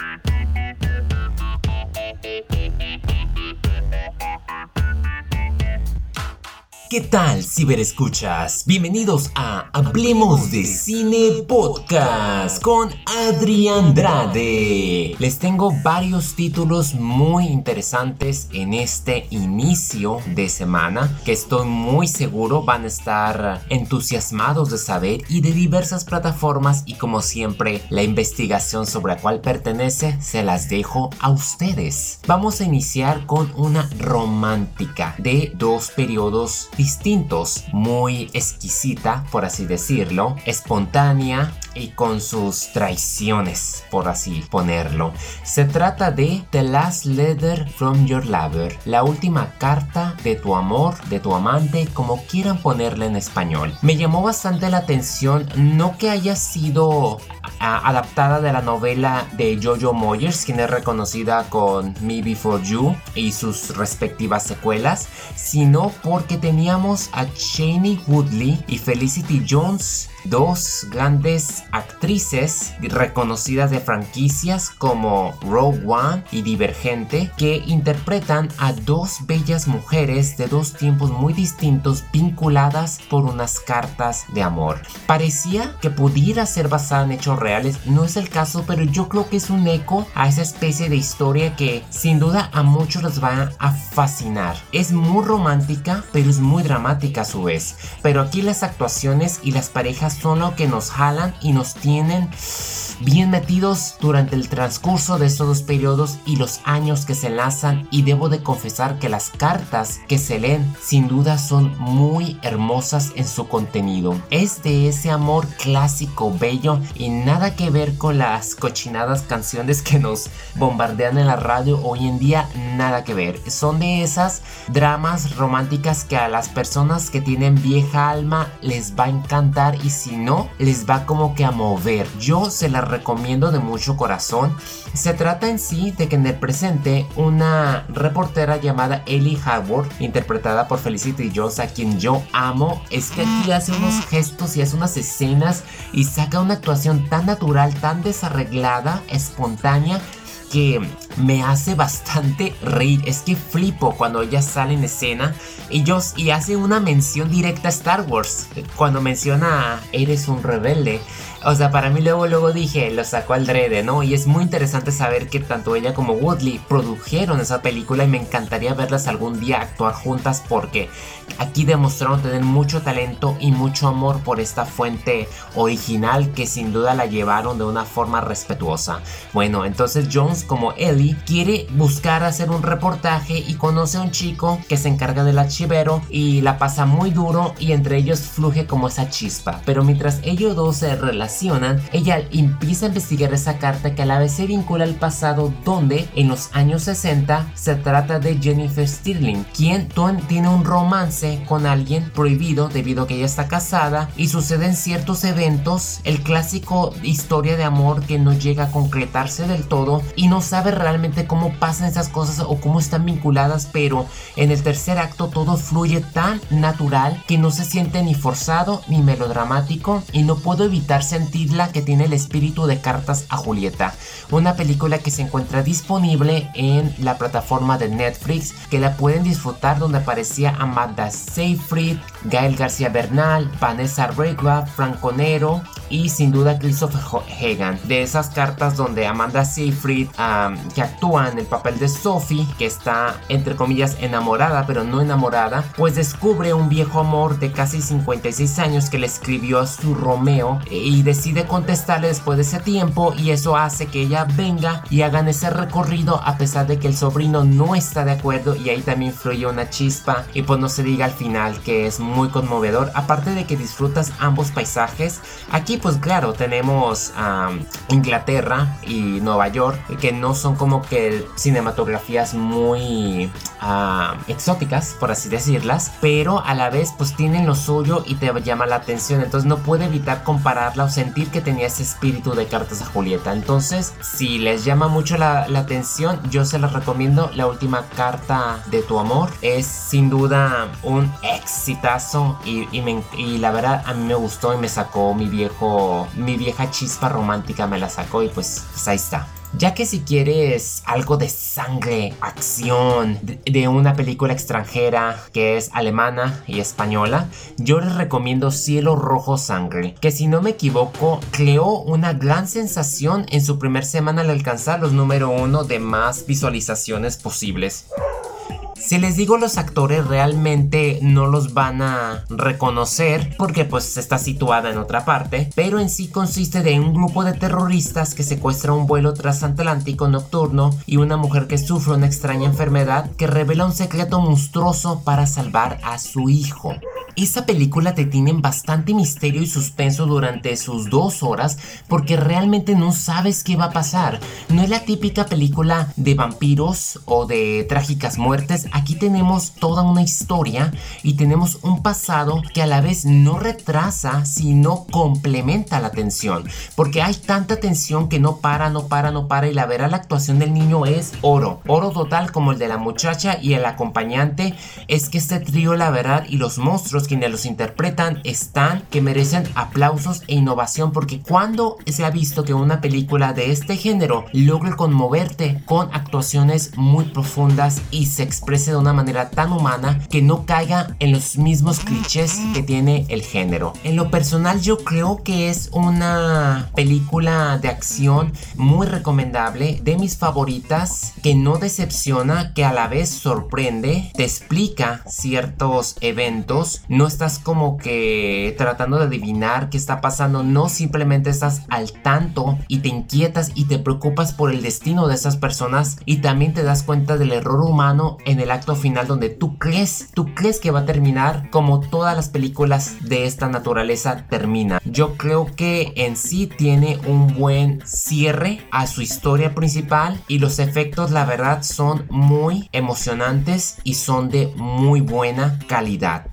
Bye. ¿Qué tal, ciberescuchas? Bienvenidos a Hablemos de Cine Podcast con Adrián Andrade. Les tengo varios títulos muy interesantes en este inicio de semana que estoy muy seguro van a estar entusiasmados de saber y de diversas plataformas y como siempre la investigación sobre la cual pertenece se las dejo a ustedes. Vamos a iniciar con una romántica de dos periodos distintos, muy exquisita, por así decirlo, espontánea y con sus traiciones, por así ponerlo. Se trata de The Last Letter from Your Lover, la última carta de tu amor, de tu amante, como quieran ponerla en español. Me llamó bastante la atención no que haya sido adaptada de la novela de Jojo Moyers, quien es reconocida con Me Before You y sus respectivas secuelas, sino porque teníamos a Shani Woodley y Felicity Jones dos grandes actrices reconocidas de franquicias como Rogue One y Divergente que interpretan a dos bellas mujeres de dos tiempos muy distintos vinculadas por unas cartas de amor. Parecía que pudiera ser basada en hechos reales, no es el caso, pero yo creo que es un eco a esa especie de historia que sin duda a muchos les va a fascinar. Es muy romántica, pero es muy dramática a su vez. Pero aquí las actuaciones y las parejas son lo que nos jalan y nos tienen bien metidos durante el transcurso de estos dos periodos y los años que se enlazan y debo de confesar que las cartas que se leen sin duda son muy hermosas en su contenido. Es de ese amor clásico, bello y nada que ver con las cochinadas canciones que nos bombardean en la radio hoy en día, nada que ver. Son de esas dramas románticas que a las personas que tienen vieja alma les va a encantar y si no, les va como que a mover. Yo se las recomiendo de mucho corazón. Se trata en sí de que en el presente una reportera llamada Ellie Howard, interpretada por Felicity Jones, a quien yo amo, es que aquí hace unos gestos y hace unas escenas y saca una actuación tan natural, tan desarreglada, espontánea que me hace bastante reír. Es que flipo cuando ella sale en escena y, y hace una mención directa a Star Wars. Cuando menciona eres un rebelde. O sea, para mí luego, luego dije, lo sacó al drede, ¿no? Y es muy interesante saber que tanto ella como Woodley produjeron esa película y me encantaría verlas algún día actuar juntas porque aquí demostraron tener mucho talento y mucho amor por esta fuente original que sin duda la llevaron de una forma respetuosa. Bueno, entonces Jones como Ellie quiere buscar hacer un reportaje y conoce a un chico que se encarga del archivero y la pasa muy duro y entre ellos fluye como esa chispa. Pero mientras ellos dos se relacionan ella empieza a investigar esa carta que a la vez se vincula al pasado donde en los años 60 se trata de Jennifer Stirling, quien tiene un romance con alguien prohibido debido a que ella está casada y suceden ciertos eventos, el clásico historia de amor que no llega a concretarse del todo y no sabe realmente cómo pasan esas cosas o cómo están vinculadas, pero en el tercer acto todo fluye tan natural que no se siente ni forzado ni melodramático y no puedo evitarse sentirla que tiene el espíritu de Cartas a Julieta, una película que se encuentra disponible en la plataforma de Netflix, que la pueden disfrutar donde aparecía Amanda Seyfried, Gael García Bernal, Vanessa Regua, Franco Nero y sin duda Christopher Hagan. De esas cartas donde Amanda Seyfried, actúa en el papel de Sophie, que está entre comillas enamorada, pero no enamorada, pues descubre un viejo amor de casi 56 años que le escribió a su Romeo y decide contestarle después de ese tiempo y eso hace que ella venga y hagan ese recorrido a pesar de que el sobrino no está de acuerdo y ahí también fluye una chispa y pues no se diga al final que es muy conmovedor aparte de que disfrutas ambos paisajes. Aquí pues claro tenemos a Inglaterra y Nueva York que no son como que cinematografías muy exóticas por así decirlas pero a la vez pues tienen lo suyo y te llama la atención entonces no puede evitar compararla o sentir que tenía ese espíritu de cartas a Julieta. Entonces, si les llama mucho la, atención, yo se les recomiendo la última carta de tu amor. Es sin duda un exitazo y, y, la verdad a mí me gustó y me sacó mi viejo, mi vieja chispa romántica me la sacó y pues, pues ahí está. Ya que si quieres algo de sangre, acción, de, una película extranjera que es alemana y española, yo les recomiendo Cielo Rojo Sangre, que si no me equivoco, creó una gran sensación en su primer semana al alcanzar los número uno de más visualizaciones posibles. Si les digo los actores realmente no los van a reconocer porque pues está situada en otra parte, pero en sí consiste de un grupo de terroristas que secuestra un vuelo transatlántico nocturno y una mujer que sufre una extraña enfermedad que revela un secreto monstruoso para salvar a su hijo. Esa película te tiene bastante misterio y suspenso durante sus dos horas porque realmente no sabes qué va a pasar. No es la típica película de vampiros o de trágicas muertes. Aquí tenemos toda una historia y tenemos un pasado que a la vez no retrasa sino complementa la tensión. Porque hay tanta tensión que no para, no para, no para y la verdad la actuación del niño es oro. Oro total como el de la muchacha y el acompañante. Es que este trío la verdad y los monstruos quienes los interpretan están que merecen aplausos e innovación porque cuando se ha visto que una película de este género logra conmoverte con actuaciones muy profundas y se exprese de una manera tan humana que no caiga en los mismos clichés que tiene el género. En lo personal yo creo que es una película de acción muy recomendable, de mis favoritas, que no decepciona, que a la vez sorprende, te explica ciertos eventos no estás como que tratando de adivinar qué está pasando, no simplemente estás al tanto y te inquietas y te preocupas por el destino de esas personas y también te das cuenta del error humano en el acto final donde tú crees, tú crees que va a terminar como todas las películas de esta naturaleza termina. Yo creo que en sí tiene un buen cierre a su historia principal y los efectos la verdad son muy emocionantes y son de muy buena calidad.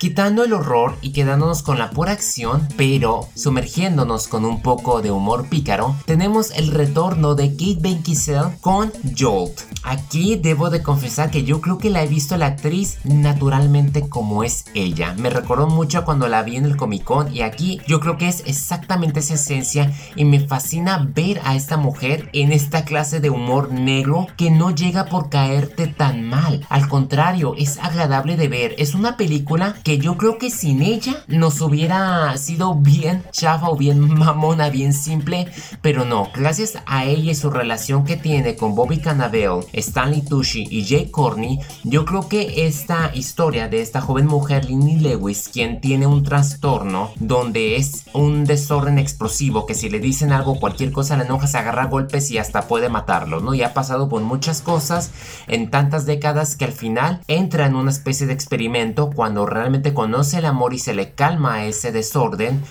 Quitando el horror y quedándonos con la pura acción, pero sumergiéndonos con un poco de humor pícaro, tenemos el retorno de Kate Beckinsale con Jolt. Aquí debo de confesar que yo creo que la he visto la actriz naturalmente como es ella. Me recordó mucho cuando la vi en el Comic Con y aquí yo creo que es exactamente esa esencia y me fascina ver a esta mujer en esta clase de humor negro que no llega por caerte tan mal. Al contrario, es agradable de ver. Es una película que yo creo que sin ella nos hubiera sido bien chafa o bien mamona, bien simple, pero no, gracias a ella y su relación que tiene con Bobby Cannavale, Stanley Tucci y Jay Corney, yo creo que esta historia de esta joven mujer, Lindy Lewis, quien tiene un trastorno donde es un desorden explosivo, que si le dicen algo, cualquier cosa la enoja, se agarra golpes y hasta puede matarlo, ¿no? Y ha pasado por muchas cosas en tantas décadas que al final entra en una especie de experimento cuando realmente conoce el amor y se le calma ese desorden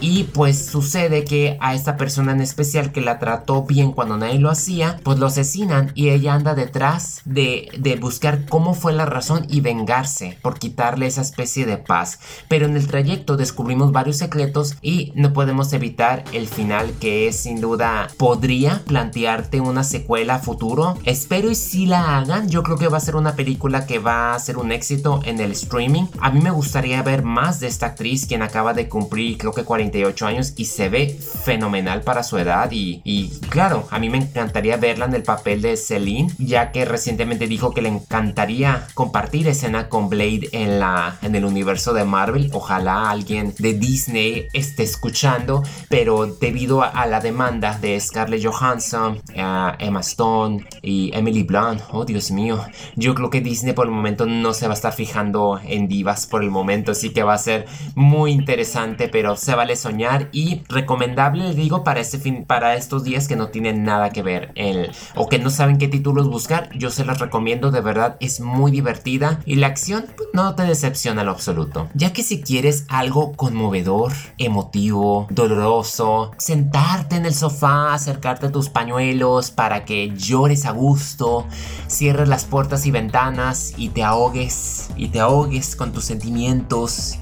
y pues sucede que a esta persona en especial que la trató bien cuando nadie lo hacía, pues lo asesinan y ella anda detrás de, de buscar cómo fue la razón y vengarse por quitarle esa especie de paz. Pero en el trayecto descubrimos varios secretos y no podemos evitar el final que es sin duda podría plantearte una secuela a futuro. Espero y si la hagan, yo creo que va a ser una película que va a ser un éxito en el streaming. A mí me gustaría ver más de esta actriz quien acaba de cumplir creo que 40 años y se ve fenomenal para su edad y, claro, a mí me encantaría verla en el papel de Celine, ya que recientemente dijo que le encantaría compartir escena con Blade en, la, en el universo de Marvel. Ojalá alguien de Disney esté escuchando, pero debido a, la demanda de Scarlett Johansson, Emma Stone y Emily Blunt, oh Dios mío, yo creo que Disney por el momento no se va a estar fijando en divas momento, así que va a ser muy interesante, pero se vale soñar y recomendable, le digo, para, este fin, para estos días que no tienen nada que ver el, o que no saben qué títulos buscar. Yo se las recomiendo, de verdad, es muy divertida y la acción pues, no te decepciona lo absoluto. Ya que si quieres algo conmovedor, emotivo, doloroso, sentarte en el sofá, acercarte a tus pañuelos para que llores a gusto, cierres las puertas y ventanas y te ahogues y te ahogues con tus sentimientos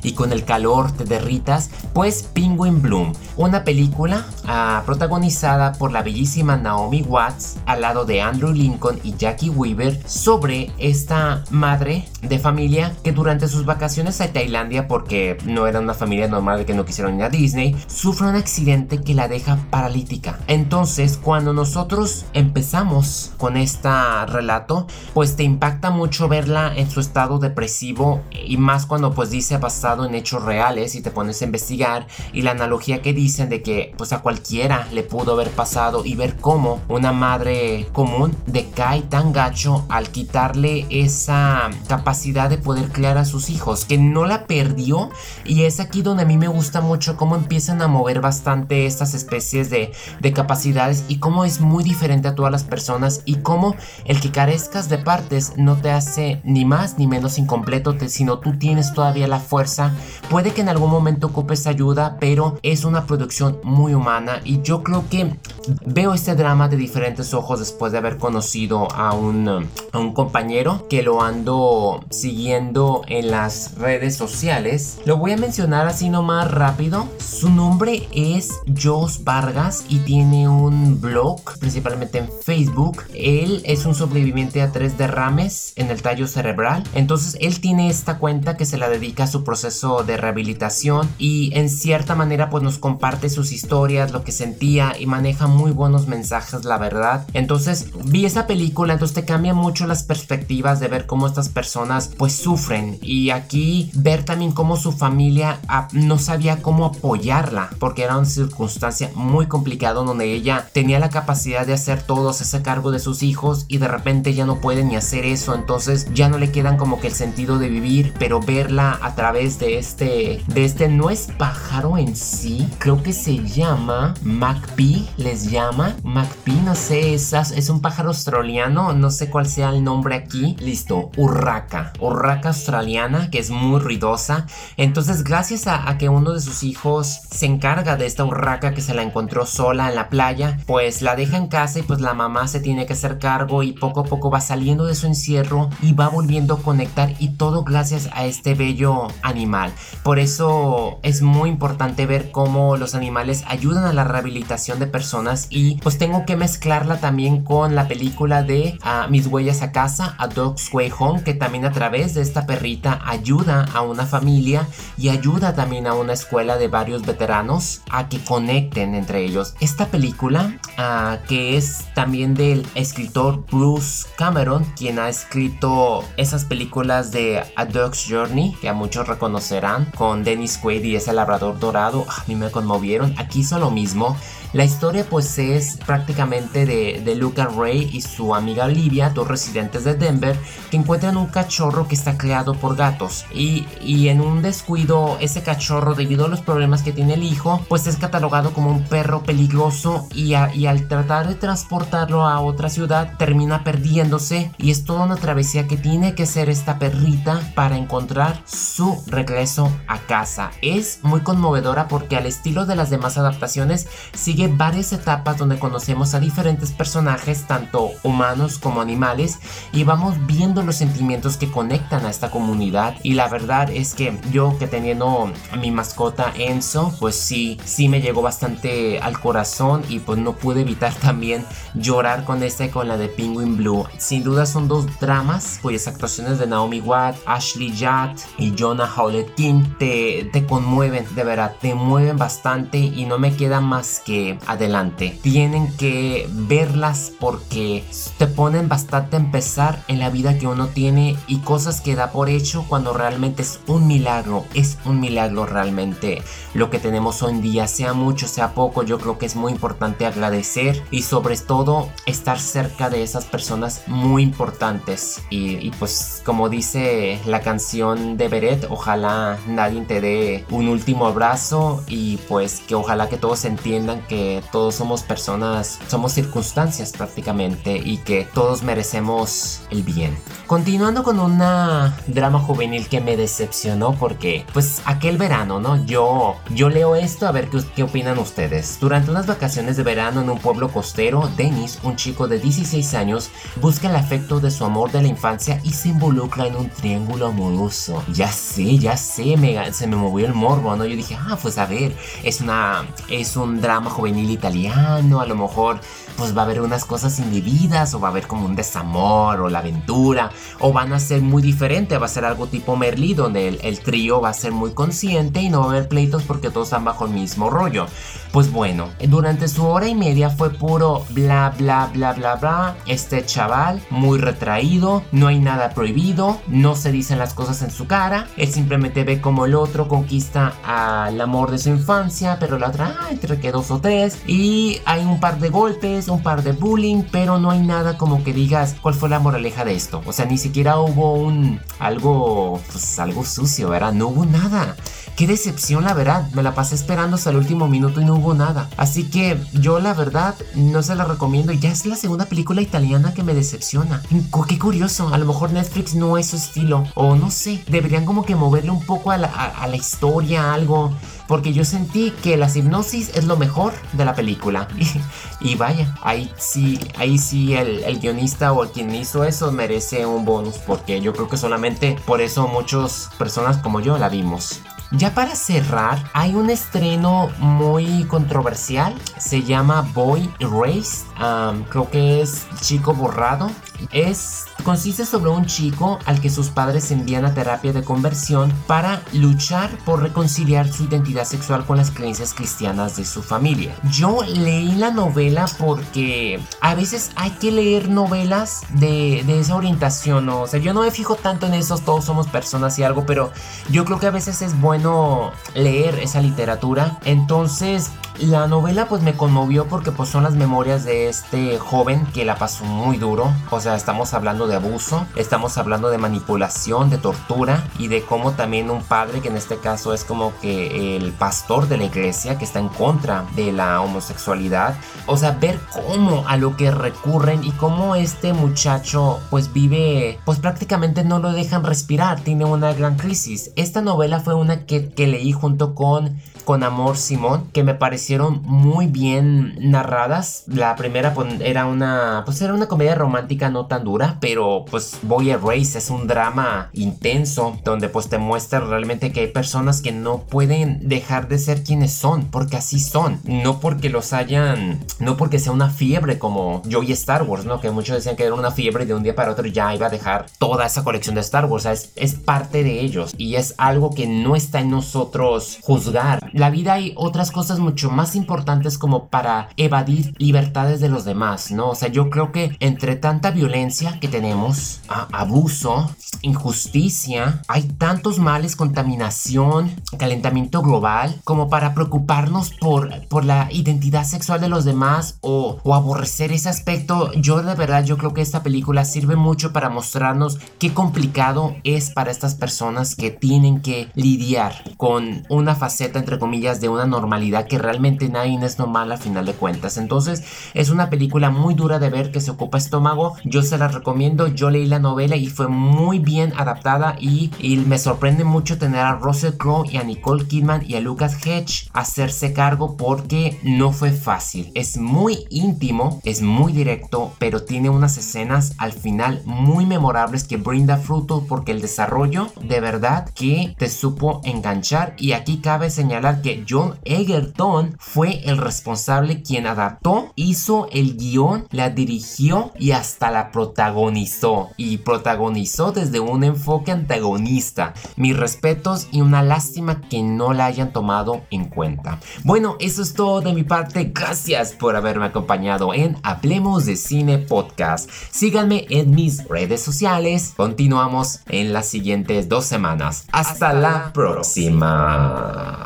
y con el calor te derritas, pues Penguin Bloom, una película ah, protagonizada por la bellísima Naomi Watts al lado de Andrew Lincoln y Jackie Weaver sobre esta madre de familia que durante sus vacaciones a Tailandia, porque no era una familia normal que no quisieron ir a Disney, sufre un accidente que la deja paralítica. Entonces, cuando nosotros empezamos con este relato, pues te impacta mucho verla en su estado depresivo y más cuando pues dice basado en hechos reales y te pones a investigar y la analogía que dicen de que pues a cualquiera le pudo haber pasado y ver cómo una madre común decae tan gacho al quitarle esa capacidad de poder criar a sus hijos que no la perdió. Y es aquí donde a mí me gusta mucho cómo empiezan a mover bastante estas especies de, de capacidades y cómo es muy diferente a todas las personas y cómo el que carezcas de partes no te hace ni más ni menos incompleto, sino tú tienes todavía la fuerza. Puede que en algún momento ocupes ayuda, pero es una producción muy humana y yo creo que veo este drama de diferentes ojos después de haber conocido a un, a un compañero que lo ando siguiendo en las redes sociales. Lo voy a mencionar así nomás rápido. Su nombre es Jos Vargas y tiene un blog principalmente en Facebook. Él es un sobreviviente a tres derrames en el tallo cerebral. Entonces él tiene esta cuenta que se la dedica a su proceso de rehabilitación y en cierta manera pues nos comparte sus historias, lo que sentía y maneja muy buenos mensajes la verdad. Entonces vi esa película, entonces te cambia mucho las perspectivas de ver cómo estas personas pues sufren y aquí ver también cómo su familia ah, no sabía cómo apoyarla porque era una circunstancia muy complicada donde ella tenía la capacidad de hacer todo, hacerse cargo de sus hijos y de repente ya no puede ni hacer eso, entonces ya no le quedan como que el sentido de vivir, pero verla a través de este, de este no es pájaro en sí, creo que se llama Macpee, les llama Macpee, no sé, es, es un pájaro australiano, no sé cuál sea el nombre aquí, listo, urraca, urraca australiana que es muy ruidosa, entonces gracias a, a que uno de sus hijos se encarga de esta urraca que se la encontró sola en la playa, pues la deja en casa y pues la mamá se tiene que hacer cargo y poco a poco va saliendo de su encierro y va volviendo a conectar y todo gracias a este bello animal. Por eso es muy importante ver cómo los animales ayudan a la rehabilitación de personas y pues tengo que mezclarla también con la película de ah, Mis huellas a casa, A Dog's Way Home, que también a través de esta perrita ayuda a una familia y ayuda también a una escuela de varios veteranos a que conecten entre ellos. Esta película, ah, que es también del escritor Bruce Cameron, quien ha escrito esas películas de A Dog's Journey, que a muchos reconocerán, con Dennis Quaid y ese labrador dorado, a mí me conmovieron. Aquí hizo lo mismo. La historia pues es prácticamente de, de Luca Ray y su amiga Olivia, dos residentes de Denver, que encuentran un cachorro que está creado por gatos. Y, y en un descuido, ese cachorro, debido a los problemas que tiene el hijo, pues es catalogado como un perro peligroso y, y al tratar de transportarlo a otra ciudad termina perdiéndose y es toda una travesía que tiene que hacer esta perrita para encontrar su regreso a casa. Es muy conmovedora porque al estilo de las demás adaptaciones sigue varias etapas donde conocemos a diferentes personajes, tanto humanos como animales, y vamos viendo los sentimientos que conectan a esta comunidad. Y la verdad es que yo que teniendo a mi mascota Enzo, pues sí, sí me llegó bastante al corazón y pues no pude evitar también llorar con esta y con la de Penguin Blue. Sin duda son dos dramas cuyas actuaciones de Naomi Watt, Ashley Judd y Jonah Howlett King te, te conmueven, de verdad, te mueven bastante y no me queda más que adelante. Tienen que verlas porque te ponen bastante a empezar en la vida que uno tiene y cosas que da por hecho cuando realmente es un milagro. Es un milagro realmente lo que tenemos hoy en día, sea mucho, sea poco. Yo creo que es muy importante agradecer y sobre todo estar cerca de esas personas muy importantes. Y, pues como dice la canción de Beret, ojalá nadie te dé un último abrazo y pues que ojalá que todos entiendan que que todos somos personas, somos circunstancias prácticamente y que todos merecemos el bien. Continuando con una drama juvenil que me decepcionó porque pues aquel verano, ¿no? Yo yo leo esto a ver qué, qué opinan ustedes. Durante unas vacaciones de verano en un pueblo costero, Dennis, un chico de 16 años, busca el afecto de su amor de la infancia y se involucra en un triángulo amoroso. Ya sé, ya sé, me, se me movió el morbo, ¿no? Yo dije, ah, pues a ver, es una es un drama juvenil italiano, a lo mejor pues va a haber unas cosas indebidas o va a haber como un desamor o la aventura o van a ser muy diferente, va a ser algo tipo Merlí donde el, el trío va a ser muy consciente y no va a haber pleitos porque todos están bajo el mismo rollo. Pues bueno, durante su hora y media fue puro bla bla bla bla bla. Este chaval muy retraído, no hay nada prohibido, no se dicen las cosas en su cara, él simplemente ve como el otro conquista al amor de su infancia, pero la otra, ah, entre que dos o tres, y hay un par de golpes, un par de bullying, pero no hay nada como que digas cuál fue la moraleja de esto. O sea, ni siquiera hubo un algo, pues algo sucio, ¿verdad? No hubo nada. Qué decepción, la verdad. Me la pasé esperando hasta el último minuto y no hubo nada. Así que yo, la verdad, no se la recomiendo. Ya es la segunda película italiana que me decepciona. Qué curioso. A lo mejor Netflix no es su estilo. O no sé. Deberían como que moverle un poco a la, a la historia, algo porque yo sentí que la hipnosis es lo mejor de la película. y vaya, ahí sí, ahí sí el, el, guionista o quien hizo eso merece un bonus, porque yo creo que solamente por eso muchas personas como yo la vimos. Ya para cerrar, hay un estreno muy controversial. Se llama Boy Erased. Creo que es Chico Borrado. Es consiste sobre un chico al que sus padres envían a terapia de conversión para luchar por reconciliar su identidad sexual con las creencias cristianas de su familia. Yo leí la novela porque a veces hay que leer novelas de, de esa orientación, o sea, yo no me fijo tanto en esos, todos somos personas y algo, pero yo creo que a veces es bueno leer esa literatura. Entonces, la novela pues me conmovió porque pues son las memorias de este joven que la pasó muy duro. O sea, estamos hablando de abuso, estamos hablando de manipulación, de tortura y de cómo también un padre que en este caso es como que el pastor de la iglesia que está en contra de la homosexualidad. O sea, ver cómo a lo que recurren y cómo este muchacho pues vive pues prácticamente no lo dejan respirar, tiene una gran crisis. Esta novela fue una que, que leí junto con con Amor Simón que me parecieron muy bien narradas. La primera pues, era una pues era una comedia romántica no tan dura, pero pues Boy Race es un drama intenso donde pues te muestra realmente que hay personas que no pueden dejar de ser quienes son, porque así son, no porque los hayan, no porque sea una fiebre como yo y Star Wars, ¿no? Que muchos decían que era una fiebre y de un día para otro ya iba a dejar toda esa colección de Star Wars, o sea, es, es parte de ellos y es algo que no está en nosotros juzgar. La vida hay otras cosas mucho más importantes como para evadir libertades de los demás, ¿no? O sea, yo creo que entre tanta violencia que tenemos, abuso, injusticia, hay tantos males, contaminación, calentamiento global, como para preocuparnos por, por la identidad sexual de los demás o, o aborrecer ese aspecto. Yo de verdad, yo creo que esta película sirve mucho para mostrarnos qué complicado es para estas personas que tienen que lidiar con una faceta entre comillas, de una normalidad que realmente nadie es normal a final de cuentas. Entonces, es una película muy dura de ver que se ocupa estómago. Yo se la recomiendo. Yo leí la novela y fue muy bien adaptada y, me sorprende mucho tener a Russell Crowe y a Nicole Kidman y a Lucas Hedge hacerse cargo porque no fue fácil. Es muy íntimo, es muy directo, pero tiene unas escenas al final muy memorables que brinda fruto porque el desarrollo de verdad que te supo enganchar y aquí cabe señalar que John Egerton fue el responsable quien adaptó, hizo el guion, la dirigió y hasta la protagonizó. Y protagonizó desde un enfoque antagonista. Mis respetos y una lástima que no la hayan tomado en cuenta. Bueno, eso es todo de mi parte. Gracias por haberme acompañado en Hablemos de Cine Podcast. Síganme en mis redes sociales. Continuamos en las siguientes dos semanas. Hasta, la próxima.